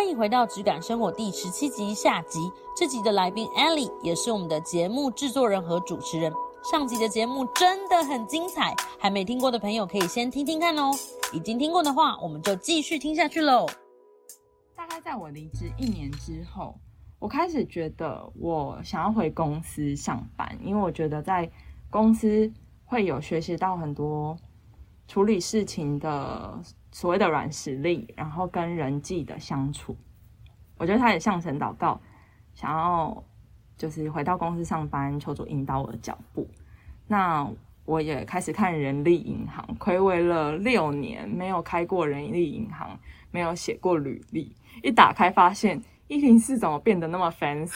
欢迎回到《质感生活》第十七集下集。这集的来宾 Ellie 也是我们的节目制作人和主持人。上集的节目真的很精彩，还没听过的朋友可以先听听看哦。已经听过的话，我们就继续听下去喽。大概在我离职一年之后，我开始觉得我想要回公司上班，因为我觉得在公司会有学习到很多处理事情的所谓的软实力，然后跟人际的相处。我觉得他也向神祷告，想要就是回到公司上班，求主引导我的脚步。那我也开始看人力银行，亏违了六年，没有开过人力银行，没有写过履历。一打开发现一零四怎么变得那么 fancy，app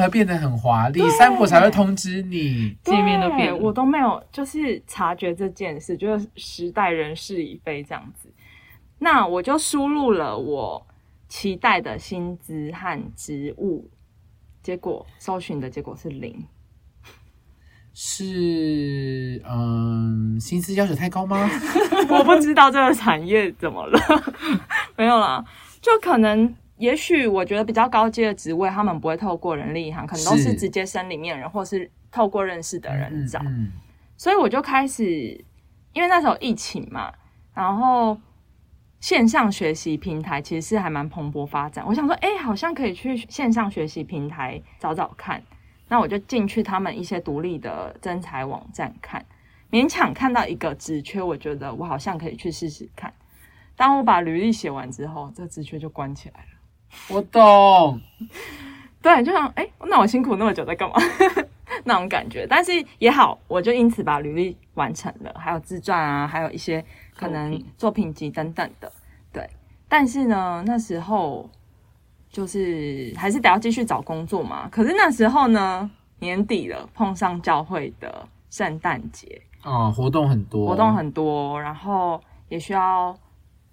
变得很华丽，三博才会通知你。界面都变我都没有就是察觉这件事，就是时代人事已非这样子。那我就输入了我期待的薪资和职务，结果搜寻的结果是零。是嗯，薪资要求太高吗？我不知道这个产业怎么了，没有啦，就可能。也许我觉得比较高阶的职位，他们不会透过人力银行，可能都是是直接升里面人，或是透过认识的人找。嗯，所以我就开始，因为那时候疫情嘛，然后线上学习平台其实是还蛮蓬勃发展。我想说，哎、好像可以去线上学习平台找找看。那我就进去他们一些独立的征才网站看，勉强看到一个职缺，我觉得我好像可以去试试看。当我把履历写完之后，这个职缺就关起来了。我懂。对，就像哎、诶那我辛苦那么久在干嘛？那种感觉。但是也好，我就因此把履历完成了，还有自传啊，还有一些可能作品作品集等等的。对，但是呢，那时候就是还是得要继续找工作嘛。可是那时候呢，年底了，碰上教会的圣诞节，哦，活动很多，活动很多，然后也需要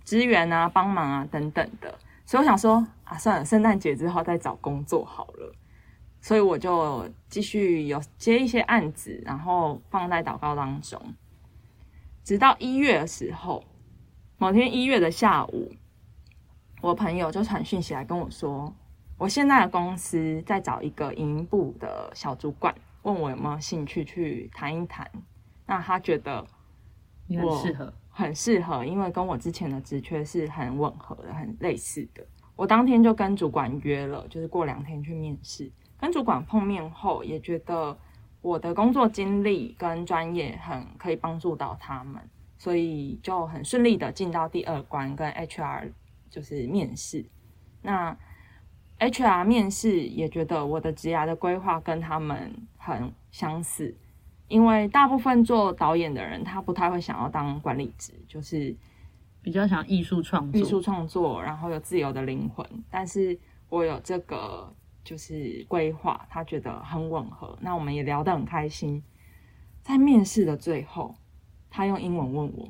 支援啊、帮忙啊等等的，所以我想说啊，算了，圣诞节之后再找工作好了。所以我就继续有接一些案子，然后放在祷告当中，直到一月的时候，某天一月的下午，我朋友就传讯息来跟我说，我现在的公司在找一个营运部的小主管，问我有没有兴趣去谈一谈。那他觉得你很适合，很适合，因为跟我之前的职缺是很吻合的，很类似的。我当天就跟主管约了，就是过两天去面试。跟主管碰面后，也觉得我的工作经历跟专业很可以帮助到他们，所以就很顺利的进到第二关，跟 HR 就是面试。那 HR 面试也觉得我的职涯的规划跟他们很相似，因为大部分做导演的人，他不太会想要当管理职，就是比较想艺术创作，艺术创作，然后有自由的灵魂。但是我有这个就是规划，他觉得很吻合。那我们也聊得很开心。在面试的最后，他用英文问我，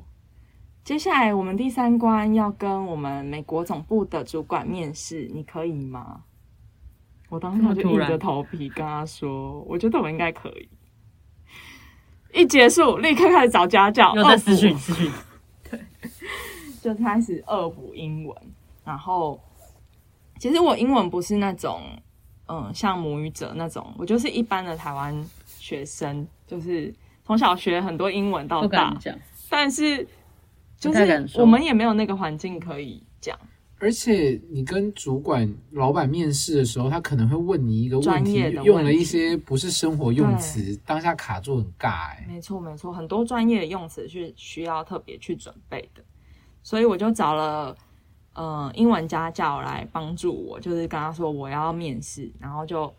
接下来我们第三关要跟我们美国总部的主管面试，你可以吗？我当时就硬着头皮跟他说，我觉得我应该可以。一结束，立刻开始找家教，又在私讯私讯，就开始恶补英文，然后其实我英文不是那种嗯像母语者那种，我就是一般的台湾学生，就是从小学很多英文到大但是就是我们也没有那个环境可以讲而且你跟主管、老板面试的时候，他可能会问你一个问题用了一些不是生活用词，当下卡住很尬哎、没错，没错，很多专业的用词是需要特别去准备的，所以我就找了呃英文家教来帮助我，就是跟他说我要面试，然后就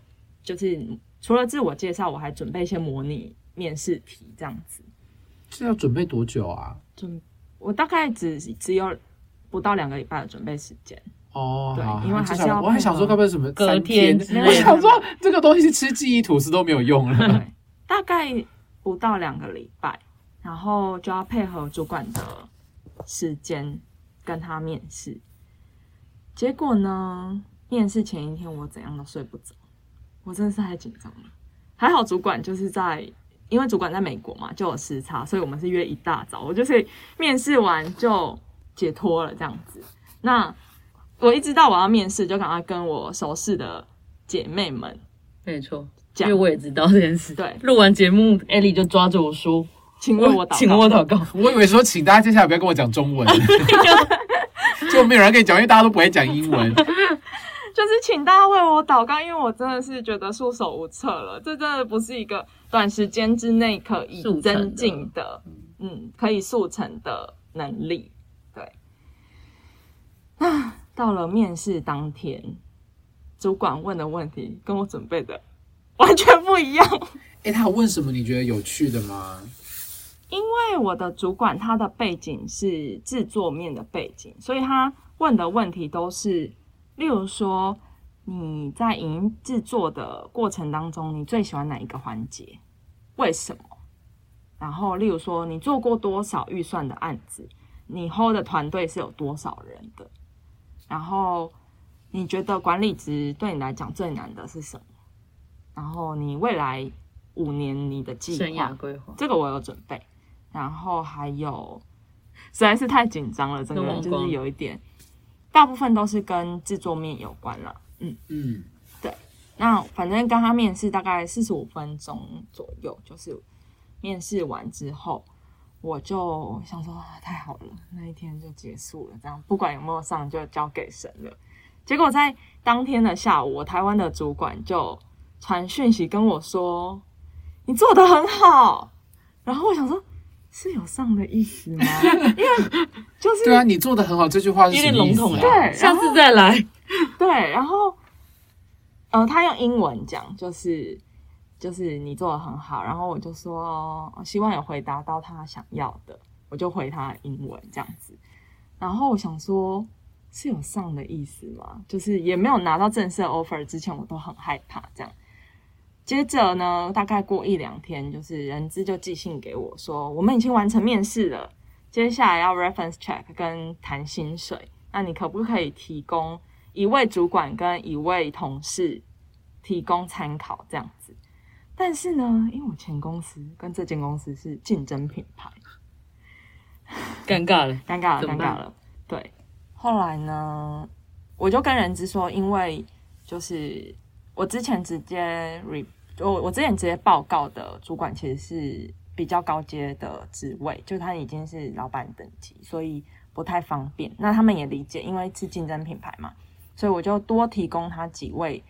就是除了自我介绍，我还准备一些模拟面试题这样子。这要准备多久啊？准我大概只只有不到两个礼拜的准备时间，哦，对因为还是要我还想说，该不会什么隔三天我想说，这个东西吃记忆吐司都没有用了。对，大概不到两个礼拜，然后就要配合主管的时间跟他面试。结果呢，面试前一天我怎样都睡不着，我真的是太紧张了。还好主管就是在，因为主管在美国嘛，就有时差，所以我们是约一大早，我就是面试完就解脱了这样子。那我一知道我要面试，就赶快跟我熟识的姐妹们没错，因讲为我也知道这件事。对录完节目，艾莉就抓着我说请为我：“祷告，请我祷告。我以为说，请大家接下来不要跟我讲中文，就没有人可以讲，因为大家都不会讲英文。就是请大家为我祷告，因为我真的是觉得束手无策了。这真的不是一个短时间之内可以增进的，嗯，可以速成的能力。对，啊，到了面试当天，主管问的问题跟我准备的完全不一样。哎，他有问什么？你觉得有趣的吗？因为我的主管他的背景是制作面的背景，所以他问的问题都是，例如说你在影音制作的过程当中，你最喜欢哪一个环节？为什么？然后，例如说你做过多少预算的案子？你 hold 的团队是有多少人的？然后你觉得管理职对你来讲最难的是什么？然后你未来五年你的计划？规划，这个我有准备，然后还有实在是太紧张了，整个人就是有一点，大部分都是跟制作面有关了。嗯，嗯，对。那反正跟他面试大概四十五分钟左右，就是面试完之后，我就想说、啊、太好了，那一天就结束了，这样不管有没有上就交给神了。结果在当天的下午，我台湾的主管就传讯息跟我说：“你做的很好。”然后我想说，是有上的意思吗？因为就是对啊，你做的很好，这句话是有点笼统了。对 下次再来。对，然后，呃，他用英文讲，就是就是你做的很好，然后我就说希望有回答到他想要的，我就回他英文这样子。然后我想说，是有上的意思吗？就是也没有拿到正式 offer 之前，我都很害怕这样。接着呢，大概过一两天，就是人资就寄信给我说，我们已经完成面试了，接下来要 reference check 跟谈薪水，那你可不可以提供一位主管跟一位同事提供参考这样子？但是呢，因为我前公司跟这间公司是竞争品牌，尴尬了，尴尬了，尴尬了。对，后来呢，我就跟人资说，因为就是我之前直接 re，我我之前直接报告的主管其实是比较高阶的职位，就他已经是老板等级，所以不太方便。那他们也理解，因为是竞争品牌嘛，所以我就多提供他几位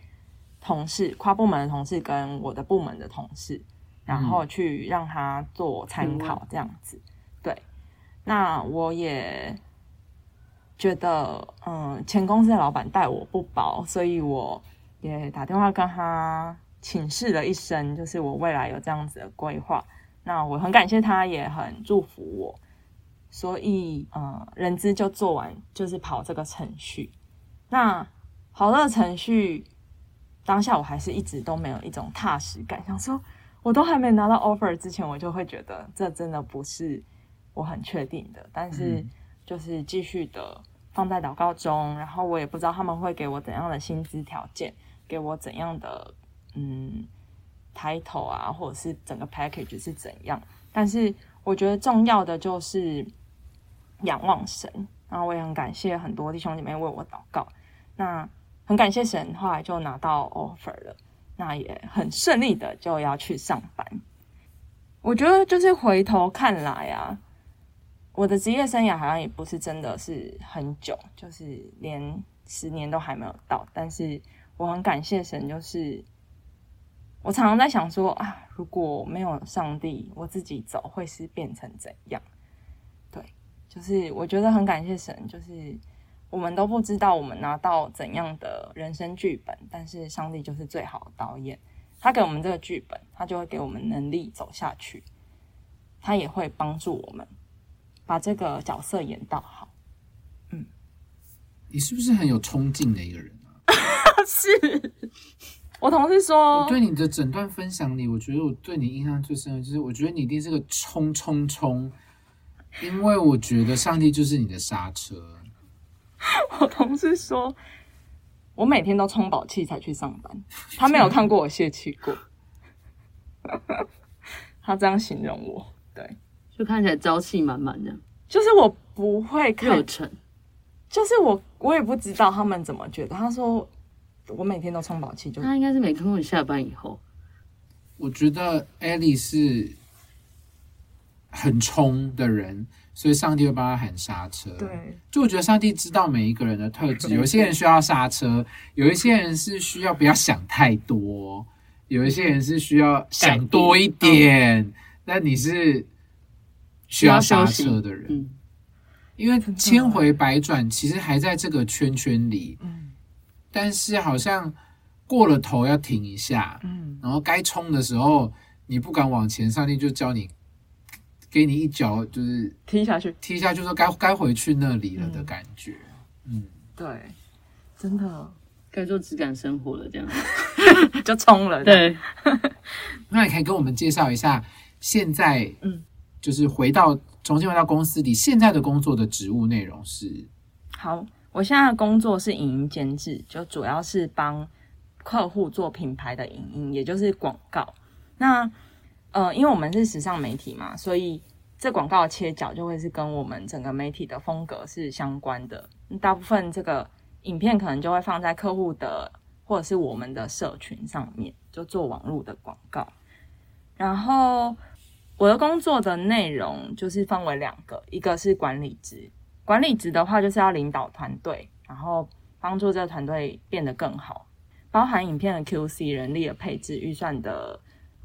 同事，跨部门的同事跟我的部门的同事，然后去让他做参考，这样子。对，那我也觉得，嗯，前公司的老板待我不薄，所以我也打电话跟他请示了一声，就是我未来有这样子的规划。那我很感谢他，也很祝福我，所以，嗯，人资就做完，就是跑这个程序。那跑这个程序当下，我还是一直都没有一种踏实感，想说我都还没拿到 offer 之前，我就会觉得这真的不是我很确定的，但是嗯。就是继续的放在祷告中，然后我也不知道他们会给我怎样的薪资条件，给我怎样的嗯 title 啊，或者是整个 package 是怎样，但是我觉得重要的就是仰望神，然后我也很感谢很多弟兄姐妹为我祷告，那很感谢神，后来就拿到 offer 了。那也很顺利的就要去上班。我觉得就是回头看来啊，我的职业生涯好像也不是真的是很久，就是连十年都还没有到。但是我很感谢神，就是我常常在想说啊，如果没有上帝，我自己走会是变成怎样？对，就是我觉得很感谢神，就是我们都不知道我们拿到怎样的人生剧本，但是上帝就是最好的导演。他给我们这个剧本，他就会给我们能力走下去，他也会帮助我们把这个角色演到好。嗯你是不是很有冲劲的一个人啊？是我同事说我，对你的整段分享里，我觉得我对你印象最深的就是，我觉得你一定是个冲冲冲，因为我觉得上帝就是你的刹车。我同事说，我每天都充饱气才去上班，他没有看过我泄气过，他这样形容我。对，就看起来朝气满满这样，就是我不会看热忱。就是我我也不知道他们怎么觉得。他说我每天都充饱气就他应该是没看过你下班以后，我觉得艾莉是很冲的人，所以上帝会帮他喊刹车。，对。就我觉得上帝知道每一个人的特质，有一些人需要刹车，有一些人是需要不要想太多，有一些人是需要想多一点。那你是需要刹车的人，嗯，因为千回百转，其实还在这个圈圈里，嗯。但是好像过了头要停一下，嗯。然后该冲的时候你不敢往前，上帝就教你，给你一脚就是踢下去，踢下去，说该该回去那里了的嗯感觉。嗯，对，真的该做质感生活了这样。就冲了。，对，那你可以跟我们介绍一下现在，嗯，就是回到重新回到公司里，现在的工作的职务内容是，好，我现在的工作是影音监制，就主要是帮客户做品牌的影音，也就是广告。那呃，因为我们是时尚媒体嘛，所以这广告的切角就会是跟我们整个媒体的风格是相关的。大部分这个影片可能就会放在客户的或者是我们的社群上面，就做网络的广告。然后我的工作的内容就是分为两个，一个是管理职，管理职的话就是要领导团队，然后帮助这个团队变得更好，包含影片的 QC、人力的配置、预算的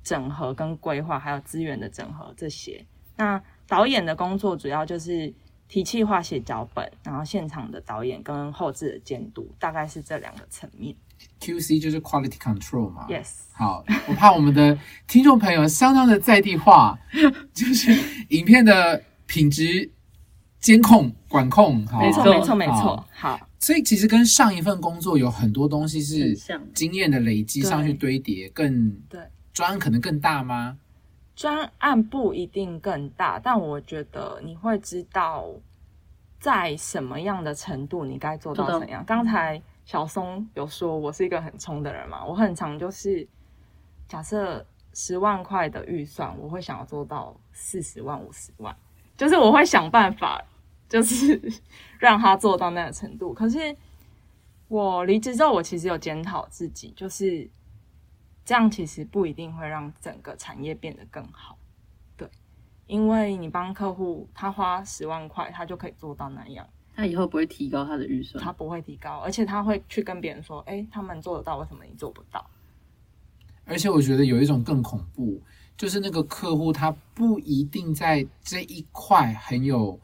整合跟规划，还有资源的整合这些。那导演的工作主要就是提企划、写脚本，然后现场的导演跟后置的监督，大概是这两个层面。QC 就是 Quality Control 嘛。Yes，好，我怕我们的听众朋友相当的在地化，就是影片的品质监控管控。好，没错，错没错，没错好。所以其实跟上一份工作有很多东西是经验的累积上去堆叠，更对。专案可能更大吗？专案不一定更大，但我觉得你会知道在什么样的程度你该做到怎样。刚才小松有说我是一个很冲的人嘛，我很常就是假设十万块的预算，我会想要做到四十万、五十万，就是我会想办法，就是让他做到那个程度。可是我离职之后，我其实有检讨自己，就是这样其实不一定会让整个产业变得更好，对，因为你帮客户他花十万块，他就可以做到那样，他以后不会提高他的预算他。不会提高，而且他会去跟别人说，哎，他们做得到，为什么你做不到？而且我觉得有一种更恐怖，就是那个客户他不一定在这一块很有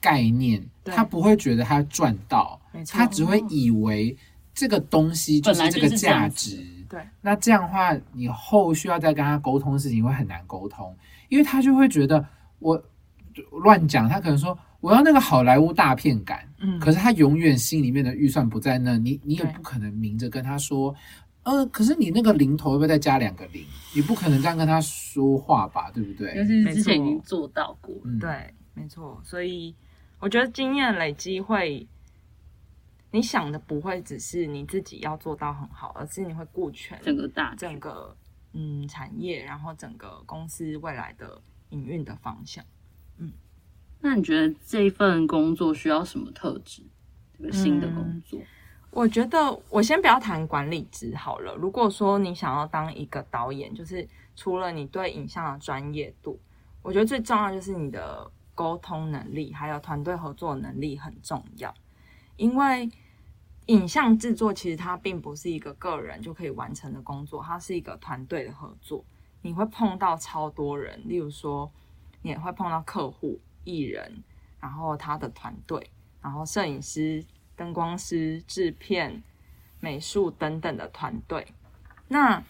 概念，他不会觉得他赚到他只会以为这个东西就是这个价子值。对，那这样的话，你后续要再跟他沟通的事情会很难沟通，因为他就会觉得我乱讲，他可能说我要那个好莱坞大片感，嗯，可是他永远心里面的预算不在那，你你也不可能明着跟他说，呃，可是你那个零头会不会再加两个零？你不可能这样跟他说话吧，对不尤对？其是之前已经做到过，嗯，对，没错，所以我觉得经验累积会，你想的不会只是你自己要做到很好，而是你会顾全整个大整个嗯产业，然后整个公司未来的营运的方向。嗯那你觉得这一份工作需要什么特质？这个新的工作，我觉得我先不要谈管理职好了。如果说你想要当一个导演，就是除了你对影像的专业度，我觉得最重要就是你的沟通能力，还有团队合作能力很重要。因为影像制作其实它并不是一个个人就可以完成的工作，它是一个团队的合作。你会碰到超多人，例如说，你也会碰到客户、艺人，然后他的团队，然后摄影师、灯光师、制片、美术等等的团队。那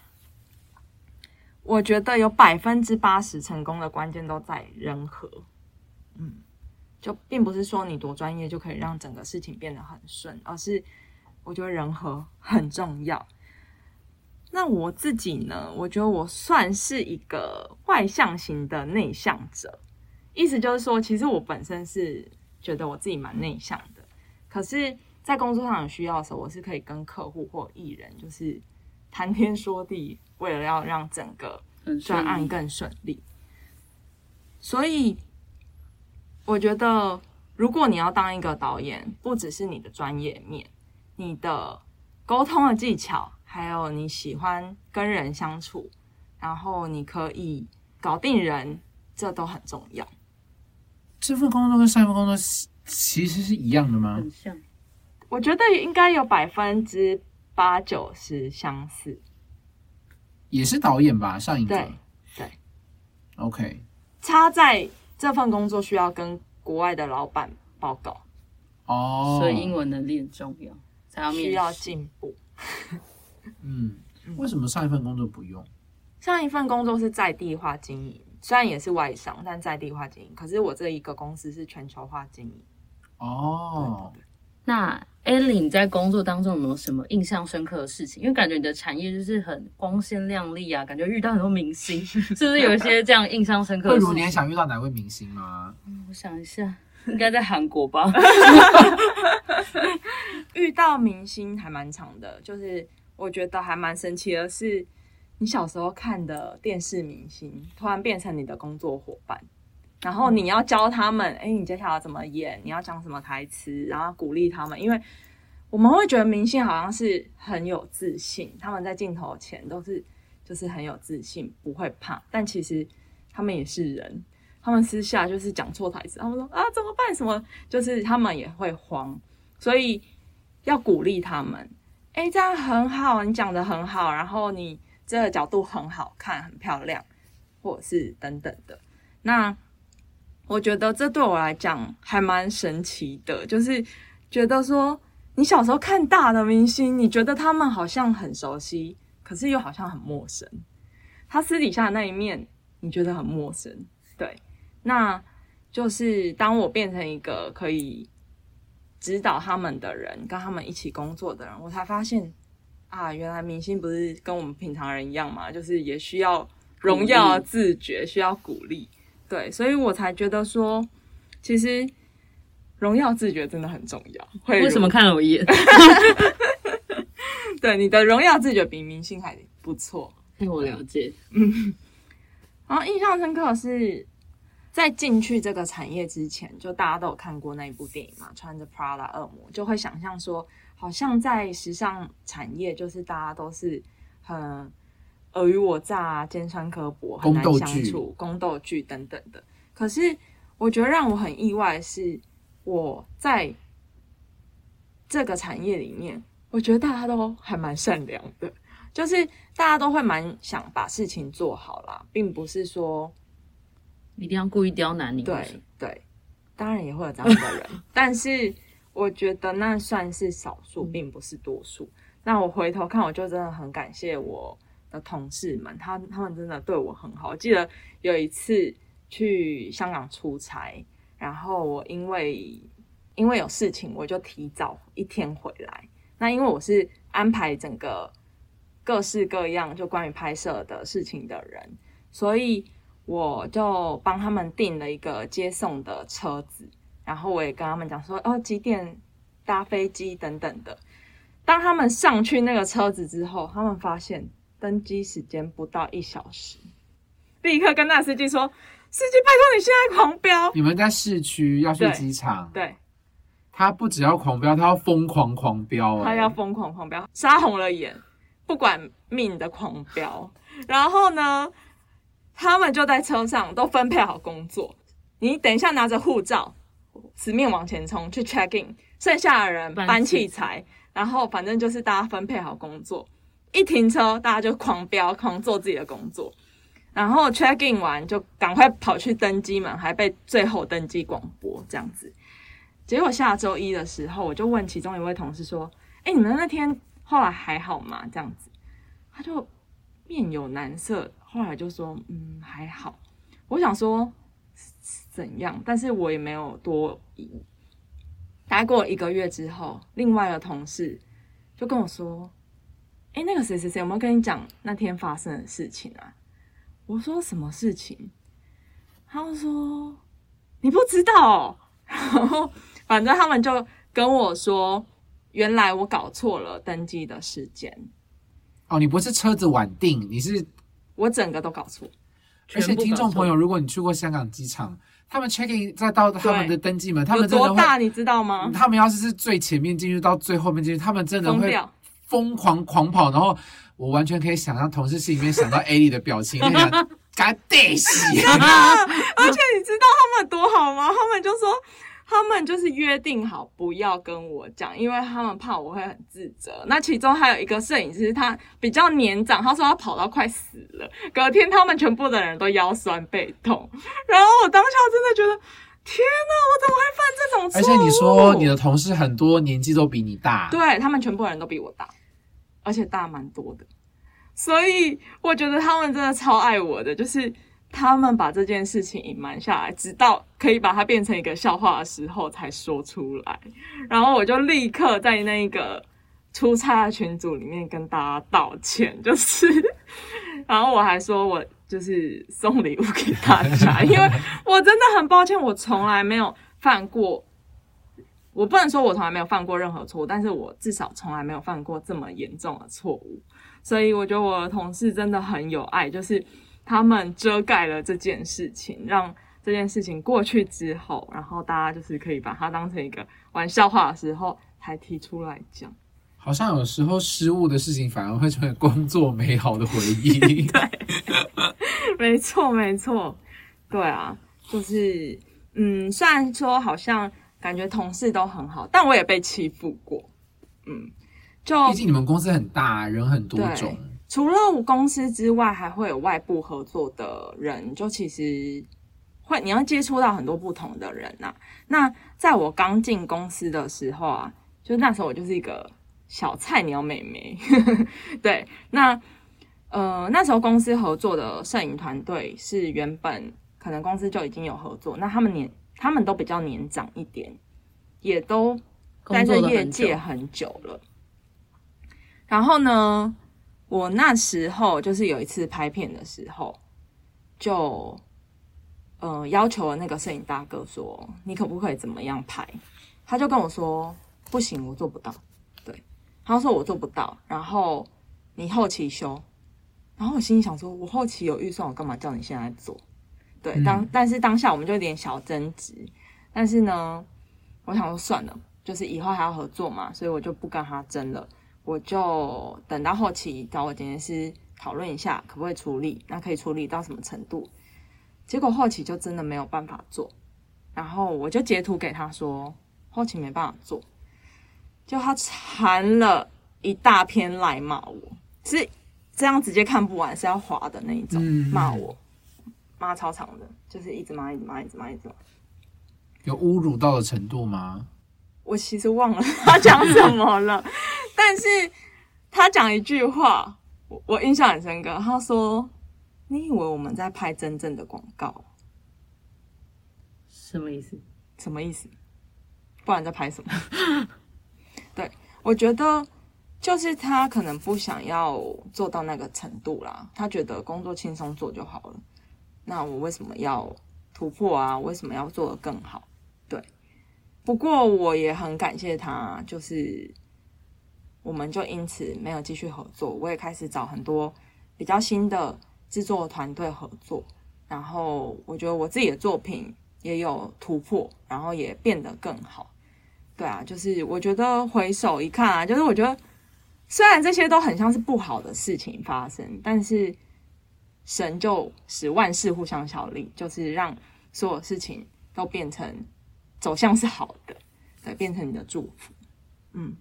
我觉得有百分之八十成功的关键都在人和，嗯，就并不是说你多专业就可以让整个事情变得很顺，而是我觉得人和很重要。那我自己呢？我觉得我算是一个外向型的内向者，意思就是说，其实我本身是觉得我自己蛮内向的，可是，在工作上有需要的时候，我是可以跟客户或艺人就是谈天说地，为了要让整个专案更顺利。所以，我觉得如果你要当一个导演，不只是你的专业面，你的沟通的技巧，还有你喜欢跟人相处，然后你可以搞定人，这都很重要。这份工作跟上一份工作是其实是一样的吗？很像。我觉得应该有百分之八九十相似。也是导演吧，上一个对对，OK 差在这份工作需要跟国外的老板报告，哦，所以英文能力很重要，才要需要试。进步。嗯，为什么上一份工作不用？上一份工作是在地化经营，虽然也是外商，但在地化经营。可是我这一个公司是全球化经营。哦，那 Ellie，你在工作当中有没有什么印象深刻的事情？因为感觉你的产业就是很光鲜亮丽啊，感觉遇到很多明星，是不是有一些这样印象深刻的事情？慧茹，你还想遇到哪位明星吗？我想一下，应该在韩国吧？遇到明星还蛮长的，就是我觉得还蛮神奇的是，你小时候看的电视明星，突然变成你的工作伙伴，然后你要教他们，哎、你接下来怎么演，你要讲什么台词，然后鼓励他们，因为我们会觉得明星好像是很有自信，他们在镜头前都是就是很有自信，不会怕，但其实他们也是人。他们私下就是讲错台词，他们说啊怎么办？什么就是他们也会慌，所以要鼓励他们。哎，这样很好，你讲的很好，然后你这个角度很好看，很漂亮，或者是等等的。那我觉得这对我来讲还蛮神奇的，就是觉得说，你小时候看大的明星，你觉得他们好像很熟悉，可是又好像很陌生。他私底下的那一面，你觉得很陌生，对。那就是当我变成一个可以指导他们的人，跟他们一起工作的人，我才发现啊，原来明星不是跟我们平常人一样嘛，就是也需要荣耀、自觉，需要鼓励。对，所以我才觉得说，其实荣耀自觉真的很重要。会为什么看了我一眼？对你的荣耀自觉比明星还不错？被我了解。然后印象深刻的是，在进去这个产业之前，就大家都有看过那一部电影嘛，穿着 Prada 恶魔，就会想象说，好像在时尚产业，就是大家都是很尔虞我诈啊、尖酸刻薄、很难相处、宫斗剧等等的。可是我觉得让我很意外的是，我在这个产业里面，我觉得大家都还蛮善良的。就是大家都会蛮想把事情做好啦，并不是说一定要故意刁难你。对对，当然也会有这样的人，但是我觉得那算是少数，并不是多数。那我回头看，我就真的很感谢我的同事们，他他们真的对我很好。我记得有一次去香港出差，然后我因为因为有事情，我就提早一天回来。那因为我是安排整个各式各样就关于拍摄的事情的人，所以我就帮他们订了一个接送的车子，然后我也跟他们讲说，哦，几点搭飞机等等的。当他们上去那个车子之后，他们发现登机时间不到一小时，立刻跟那司机说：“司机，拜托你现在狂飙。你们在市区要去对机场”，对，他不只要狂飙，他要疯狂狂飙、欸，他要疯狂狂飙，杀红了眼，不管命的狂飙。然后呢，他们就在车上都分配好工作。你等一下拿着护照，死命往前冲去 check in，剩下的人搬器材，然后反正就是大家分配好工作。一停车，大家就狂飙，狂做自己的工作。然后 check in 完就赶快跑去登机门，还被最后登机广播这样子。结果下周一的时候，我就问其中一位同事说：“哎、你们那天后来还好吗？”这样子，他就面有难色，后来就说：“嗯，还好。”我想说怎样，但是我也没有多疑。大概过一个月之后，另外的同事就跟我说：“哎、那个谁谁谁有没有跟你讲那天发生的事情啊？”我说：“什么事情？”他们说：“你不知道、哦。”然后反正他们就跟我说，原来我搞错了登机的时间，哦，你不是车子晚订，你是，我整个都搞错。而且听众朋友，如果你去过香港机场，他们 check in 再到他们的登记门，他们真的，多大你知道吗？他们要是是最前面进去到最后面进去，他们真的会疯狂狂跑，然后我完全可以想象同事心里面想到 A 莉的表情，那想干得死。而且你知道他们多好吗？他们就说。他们就是约定好不要跟我讲，因为他们怕我会很自责。那其中还有一个摄影师，他比较年长，他说他跑到快死了。隔天他们全部的人都腰酸背痛，然后我当下真的觉得，天哪，我怎么会犯这种错误？而且你说你的同事很多年纪都比你大，对他们全部人都比我大，而且大蛮多的，所以我觉得他们真的超爱我的，就是。他们把这件事情隐瞒下来，直到可以把它变成一个笑话的时候才说出来。然后我就立刻在那个出差的群组里面跟大家道歉，就是，然后我还说我就是送礼物给大家，因为我真的很抱歉，我从来没有犯过，我不能说我从来没有犯过任何错误，但是我至少从来没有犯过这么严重的错误。所以我觉得我的同事真的很有爱，就是。他们遮盖了这件事情，让这件事情过去之后，然后大家就是可以把它当成一个玩笑话的时候才提出来讲。好像有时候失误的事情反而会成为工作美好的回忆。对，没错，没错。对啊，就是嗯，虽然说好像感觉同事都很好，但我也被欺负过。嗯，就毕竟你们公司很大，人很多种。除了公司之外，还会有外部合作的人，就其实会你要接触到很多不同的人呐。那在我刚进公司的时候啊，就那时候我就是一个小菜鸟美眉，对。那呃那时候公司合作的摄影团队是原本可能公司就已经有合作，那他们年他们都比较年长一点，也都待在这业界很久了。然后呢？我那时候就是有一次拍片的时候，就呃要求那个摄影大哥说：“你可不可以怎么样拍？”他就跟我说：“不行，我做不到。”对，他说我做不到，然后你后期修。然后我心里想说：“我后期有预算，我干嘛叫你现在做？”对，当但是当下我们就有点小争执。但是呢，我想说算了，就是以后还要合作嘛，所以我就不跟他争了。我就等到后期找我剪辑师讨论一下，可不可以处理？那可以处理到什么程度？结果后期就真的没有办法做，然后我就截图给他说后期没办法做，就他缠了一大篇来骂我，是这样直接看不完，是要划的那一种骂我，骂超长的，就是一直骂，一直骂，一直骂，一直骂。有侮辱到的程度吗？我其实忘了 他讲什么了。但是他讲一句话，我我印象很深刻。他说：“你以为我们在拍真正的广告？什么意思？什么意思？不然在拍什么？” 对，我觉得就是他可能不想要做到那个程度啦。他觉得工作轻松做就好了。那我为什么要突破啊？为什么要做得更好？对。不过我也很感谢他，就是。我们就因此没有继续合作，我也开始找很多比较新的制作团队合作，然后我觉得我自己的作品也有突破，然后也变得更好。对啊，就是我觉得回首一看啊，就是我觉得虽然这些都很像是不好的事情发生，但是神就使万事互相效力，就是让所有事情都变成走向是好的，对，变成你的祝福，嗯。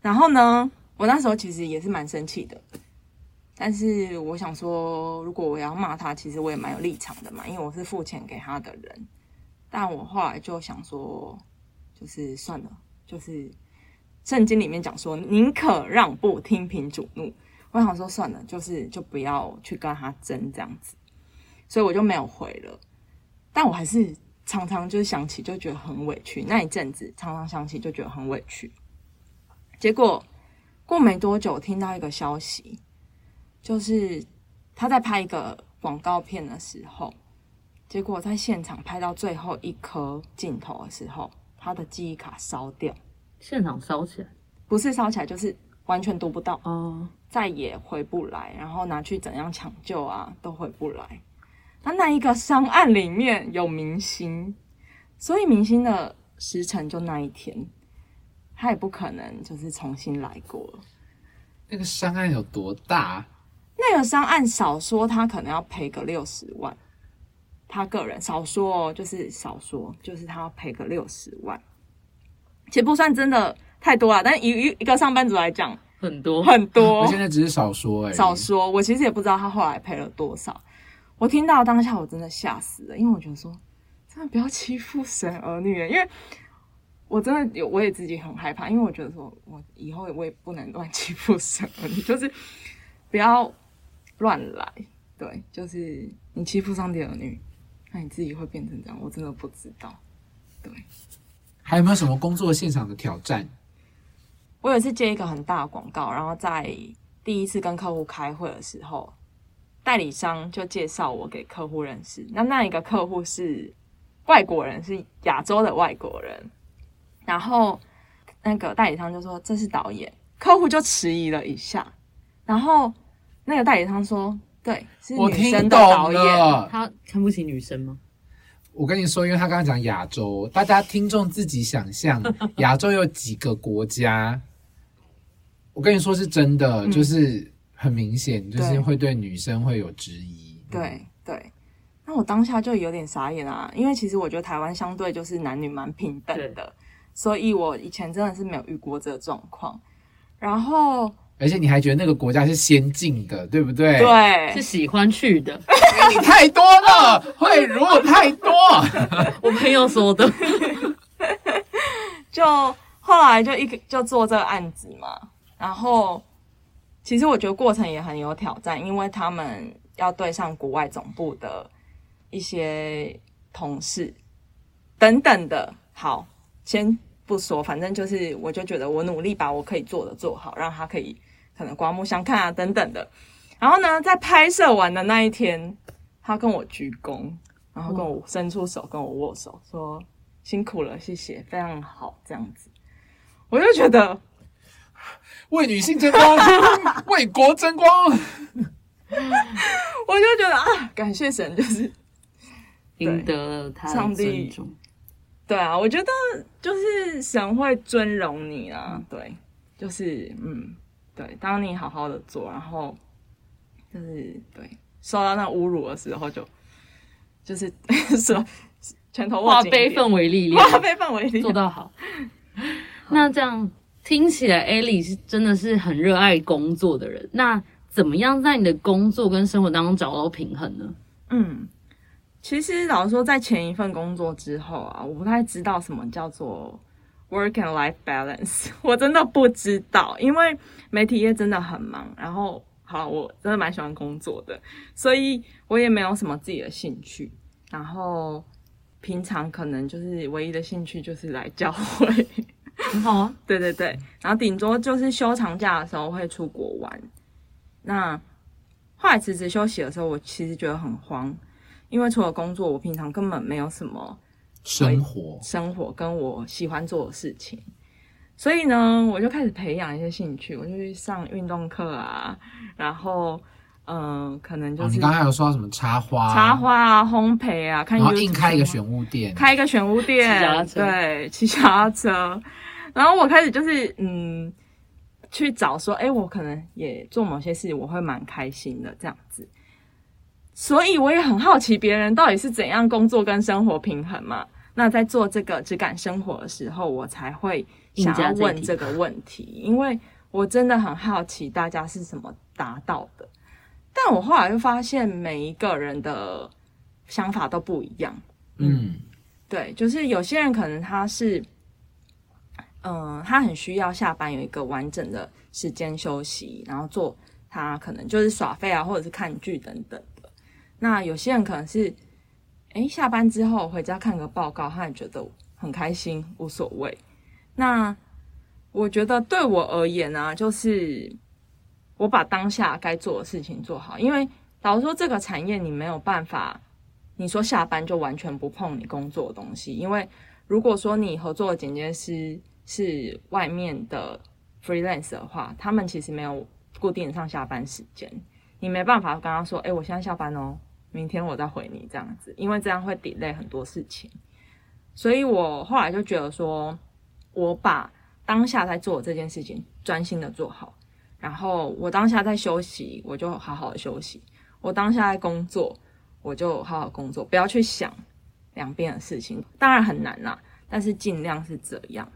然后呢，我那时候其实也是蛮生气的，但是我想说，如果我要骂他，其实我也蛮有立场的嘛，因为我是付钱给他的人。但我后来就想说，就是算了，就是圣经里面讲说，宁可让步，听凭主怒。我想说算了，就是就不要去跟他争这样子，所以我就没有回了。但我还是常常就是想起，就觉得很委屈。那一阵子常常想起，就觉得很委屈。结果过没多久，听到一个消息，就是他在拍一个广告片的时候，结果在现场拍到最后一颗镜头的时候，他的记忆卡烧掉。现场烧起来？不是烧起来，就是完全读不到，哦，再也回不来。然后拿去怎样抢救啊，都回不来。那那一个商案里面有明星，所以明星的时辰就那一天，他也不可能就是重新来过。那个伤害有多大？那个商案少说他可能要赔个六十万，他个人少说哦，就是少说，就是他要赔个六十万，其实不算真的太多了，但一一一个上班族来讲很多，很多 我，现在只是少说而已。少说，我其实也不知道他后来赔了多少。我听到当下我真的吓死了，因为我觉得说真的不要欺负神儿女，因为我真的有我也自己很害怕，因为我觉得说我以后我也不能乱欺负神儿女，就是不要乱来，对，就是你欺负上帝儿女，那你自己会变成这样，我真的不知道。对还有没有什么工作现场的挑战？我有一次接一个很大的广告，然后在第一次跟客户开会的时候，代理商就介绍我给客户认识。那那一个客户是外国人，是亚洲的外国人。然后那个代理商就说这是导演，客户就迟疑了一下，然后那个代理商说对，是女生的导演。他看不起女生吗？我跟你说，因为他刚刚讲亚洲，大家听众自己想象，亚洲有几个国家？我跟你说是真的，嗯就是很明显，就是会对女生会有质疑。对对，那我当下就有点傻眼啊，因为其实我觉得台湾相对就是男女蛮平等的，所以我以前真的是没有遇过这个状况。然后而且你还觉得那个国家是先进的，对不对？，对是喜欢去的，你太多了，会如果太多。我朋友说的。就后来就一个就做这个案子嘛，然后其实我觉得过程也很有挑战，因为他们要对上国外总部的一些同事等等的。好，先不说，反正就是我就觉得我努力把我可以做的做好，让他可以可能刮目相看啊等等的。然后呢，在拍摄完的那一天，他跟我鞠躬，然后跟我伸出手跟我握手，说辛苦了，谢谢，非常好，这样子。我就觉得为女性争光，为国争光。我就觉得啊，感谢神，就是。赢得了他的上帝。尊重。对啊，我觉得就是神会尊荣你啊，对，就是嗯，对，当你好好的做，然后就是对受到那侮辱的时候就，就是 说拳头握化悲愤为力量，化悲愤为力量，做到好。那这样听起来 a l i 是真的是很热爱工作的人。那怎么样在你的工作跟生活当中找到平衡呢？嗯，其实老实说，在前一份工作之后啊，我不太知道什么叫做 work and life balance，我真的不知道，因为媒体业真的很忙。然后，好，我真的蛮喜欢工作的，所以我也没有什么自己的兴趣。然后，平常可能就是唯一的兴趣就是来教会。很好啊，对对对，然后顶多就是休长假的时候会出国玩。那后来辞职休息的时候，我其实觉得很慌，因为除了工作，我平常根本没有什么生活生活跟我喜欢做的事情。所以呢，我就开始培养一些兴趣，我就去上运动课啊，然后嗯、呃可能就哦，是你刚才有说到什么插花？插，花啊、烘焙啊，看然后硬开一个啊选物店，开一个选物店，对，骑脚踏车。然后我开始就是嗯，去找说，哎，我可能也做某些事，我会蛮开心的这样子。所以我也很好奇别人到底是怎样工作跟生活平衡嘛。那在做这个只感生活的时候，我才会想要问这个问题，因为我真的很好奇大家是怎么达到的。但我后来就发现，每一个人的想法都不一样。嗯，对，就是有些人可能他是，嗯、他很需要下班有一个完整的时间休息，然后做他可能就是耍废啊，或者是看剧等等的。那有些人可能是，诶，下班之后回家看个报告，他也觉得很开心，无所谓。那我觉得对我而言呢、就是我把当下该做的事情做好，因为老实说，这个产业你没有办法，你说下班就完全不碰你工作的东西，因为如果说你合作的剪接师是外面的 freelance 的话，他们其实没有固定上下班时间，你没办法跟他说，哎、我现在下班哦，明天我再回你这样子，因为这样会 delay 很多事情。所以我后来就觉得说，我把当下在做这件事情专心的做好，然后我当下在休息，我就好好的休息；我当下在工作，我就好好工作，不要去想两边的事情。当然很难啦，但是尽量是这样。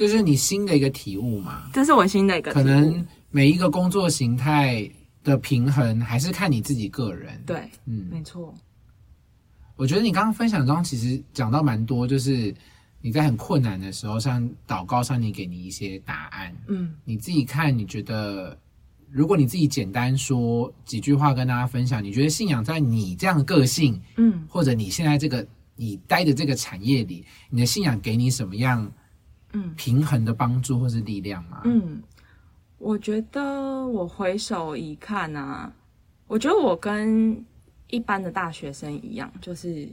就是你新的一个体悟嘛。这是我新的一个可能每一个工作形态的平衡，还是看你自己个人。，对，嗯，没错，我觉得你刚刚分享中其实讲到蛮多，就是你在很困难的时候，像祷告上你给你一些答案，嗯你自己看，你觉得如果你自己简单说几句话跟大家分享，你觉得信仰在你这样的个性，嗯。或者你现在这个你待的这个产业里，你的信仰给你什么样嗯平衡的帮助或是力量吗？嗯，我觉得我回首一看啊，我觉得我跟一般的大学生一样，就是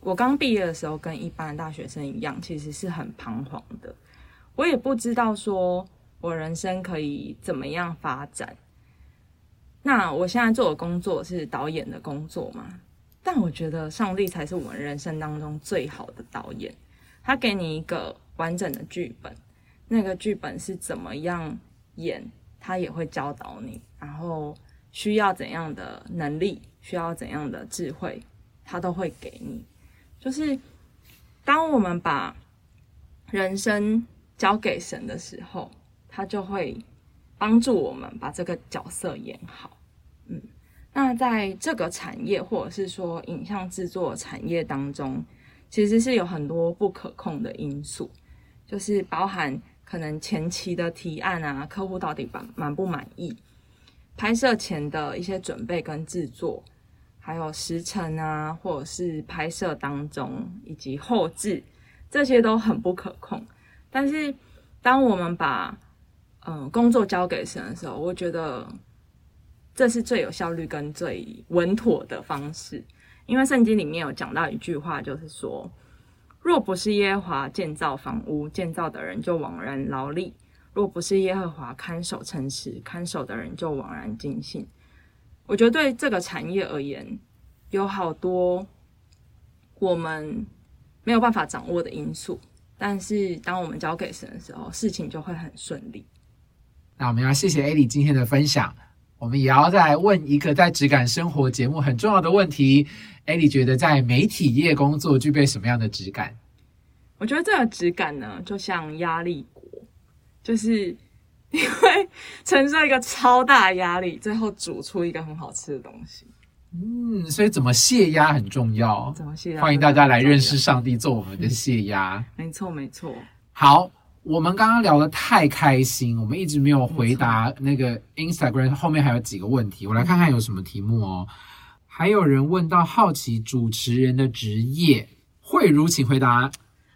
我刚毕业的时候跟一般的大学生一样，其实是很彷徨的。我也不知道说我人生可以怎么样发展。那我现在做的工作是导演的工作嘛？但我觉得上帝才是我们人生当中最好的导演，他给你一个完整的剧本，那个剧本是怎么样演，他也会教导你，然后需要怎样的能力，需要怎样的智慧，他都会给你。就是当我们把人生交给神的时候，他就会帮助我们把这个角色演好。嗯，那在这个产业或者是说影像制作产业当中，其实是有很多不可控的因素，就是包含可能前期的提案啊，客户到底满满不满意，拍摄前的一些准备跟制作，还有时程啊，或者是拍摄当中以及后置，这些都很不可控。但是当我们把嗯、工作交给神的时候，我觉得这是最有效率跟最稳妥的方式。因为圣经里面有讲到一句话，就是说，若不是耶和华建造房屋，建造的人就枉然劳力；若不是耶和华看守城池，看守的人就枉然尽兴。我觉得对这个产业而言，有好多我们没有办法掌握的因素，但是当我们交给神的时候，事情就会很顺利。那我们要谢谢艾莉今天的分享，我们也要再来问一个在质感生活节目很重要的问题：艾莉觉得在媒体业工作具备什么样的质感？我觉得这个质感呢，就像压力锅，就是 你会承受一个超大的压力，最后煮出一个很好吃的东西。嗯，所以怎么泄压很重要。怎么泄压？欢迎大家来认识。上帝，做我们的泄压。没错，没错。好，我们刚刚聊得太开心，我们一直没有回答那个 Instagram 后面还有几个问题，我来看看有什么题目哦。还有人问到好奇主持人的职业，慧茹请回答。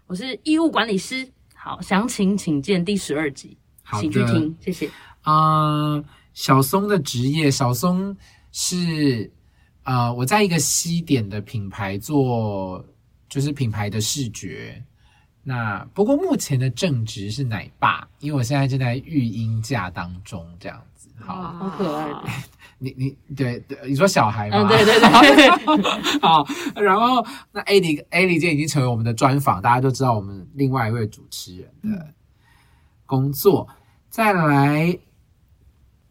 我是义务管理师。好，详情请见第十二集，好请去的听，谢谢。啊、小松的职业，小松是呃，我在一个西点的品牌做，就是品牌的视觉。那不过目前的正职是奶爸，因为我现在正在育婴假当中，这样子。好，好可爱你你对对，你说小孩吗？嗯，对对对，好，然后那 A 里 A 里今天已经成为我们的专访，大家都知道我们另外一位主持人的工作。再来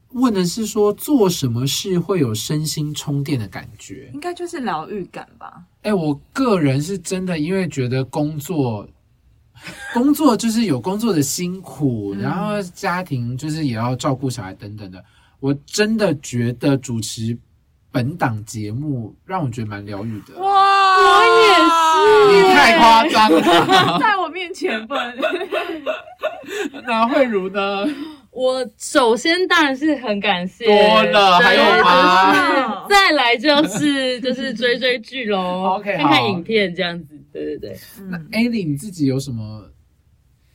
问的是说做什么事会有身心充电的感觉？应该就是疗愈感吧。哎，我个人是真的因为觉得工作。工作就是有工作的辛苦，然后家庭就是也要照顾小孩等等的。我真的觉得主持本档节目让我觉得蛮疗愈的。哇，我也是你太夸张了。在我面前不能。那慧茹呢？我首先当然是很感谢，多了还有吗吗？再来就是就是追追剧喽看看影片这样子，对对对，那 l i 你自己有什么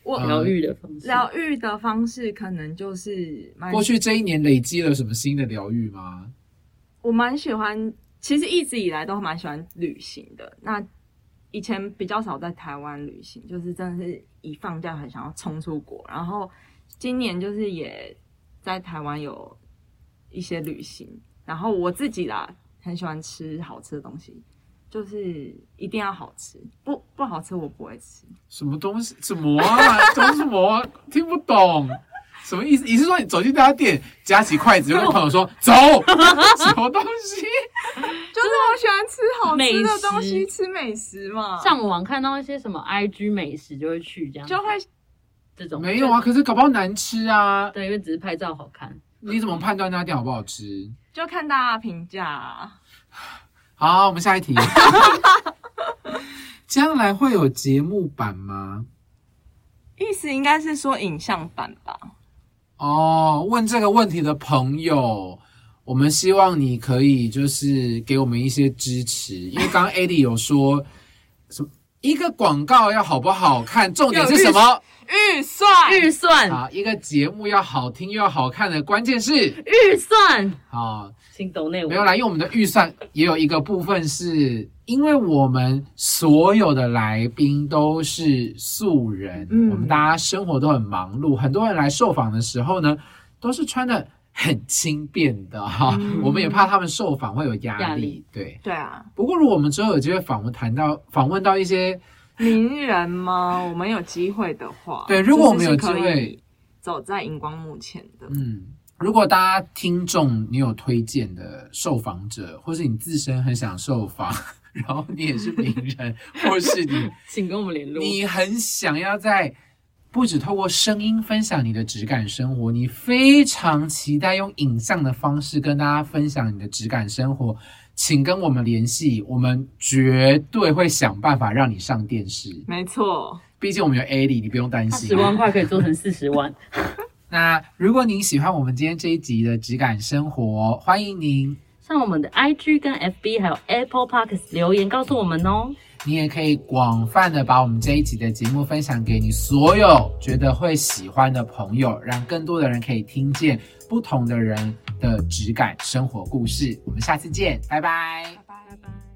疗愈的方式。疗愈的方式可能就是过去这一年累积了什么新的疗愈吗？我蛮喜欢，其实一直以来都蛮喜欢旅行的。那以前比较少在台湾旅行，就是真的是一放假很想要冲出国。然后今年就是也在台湾有一些旅行，然后我自己啦很喜欢吃好吃的东西，就是一定要好吃，不不好吃我不会吃。什么东西？什么啊？都什么啊？听不懂。什么意思？你是说你走进这家店，夹起筷子就跟朋友说 走？什么东西？就是我喜欢吃好吃的东西，食吃美食嘛，上网看到一些什么 IG 美食就会去这样，就会这种没有啊，可是搞不好难吃啊。对，因为只是拍照好看。你怎么判断那家店好不好吃？就看大家评价啊。好，我们下一题。将来会有节目版吗？意思应该是说影像版吧？哦，问这个问题的朋友，我们希望你可以就是给我们一些支持，因为刚刚 AD 有说一个广告要好不好看，重点是什么？预算。预算，啊，一个节目要好听又要好看的关键是？预算，好，请抖内我。没有啦，因为我们的预算也有一个部分是，因为我们所有的来宾都是素人，嗯。我们大家生活都很忙碌，很多人来受访的时候呢，都是穿的很轻便的哈，嗯我们也怕他们受访会有压力，对。对啊，不过如果我们之后有机会访问谈到访问到一些，名人吗？我们有机会的话，对如果我们有机会走在荧光幕前的，嗯，如果大家听众你有推荐的受访者，或是你自身很想受访，然后你也是名人，或是你 请跟我们联络。你很想要在不止透过声音分享你的质感生活，你非常期待用影像的方式跟大家分享你的质感生活，请跟我们联系，我们绝对会想办法让你上电视。没错，毕竟我们有 Ali，，你不用担心。十万块可以做成四十万，那如果您喜欢我们今天这一集的质感生活，欢迎您，上我们的 IG 跟 FB 还有 Apple Parks 留言告诉我们哦。你也可以广泛的把我们这一集的节目分享给你所有觉得会喜欢的朋友，让更多的人可以听见不同的人的质感生活故事。我们下次见，拜拜。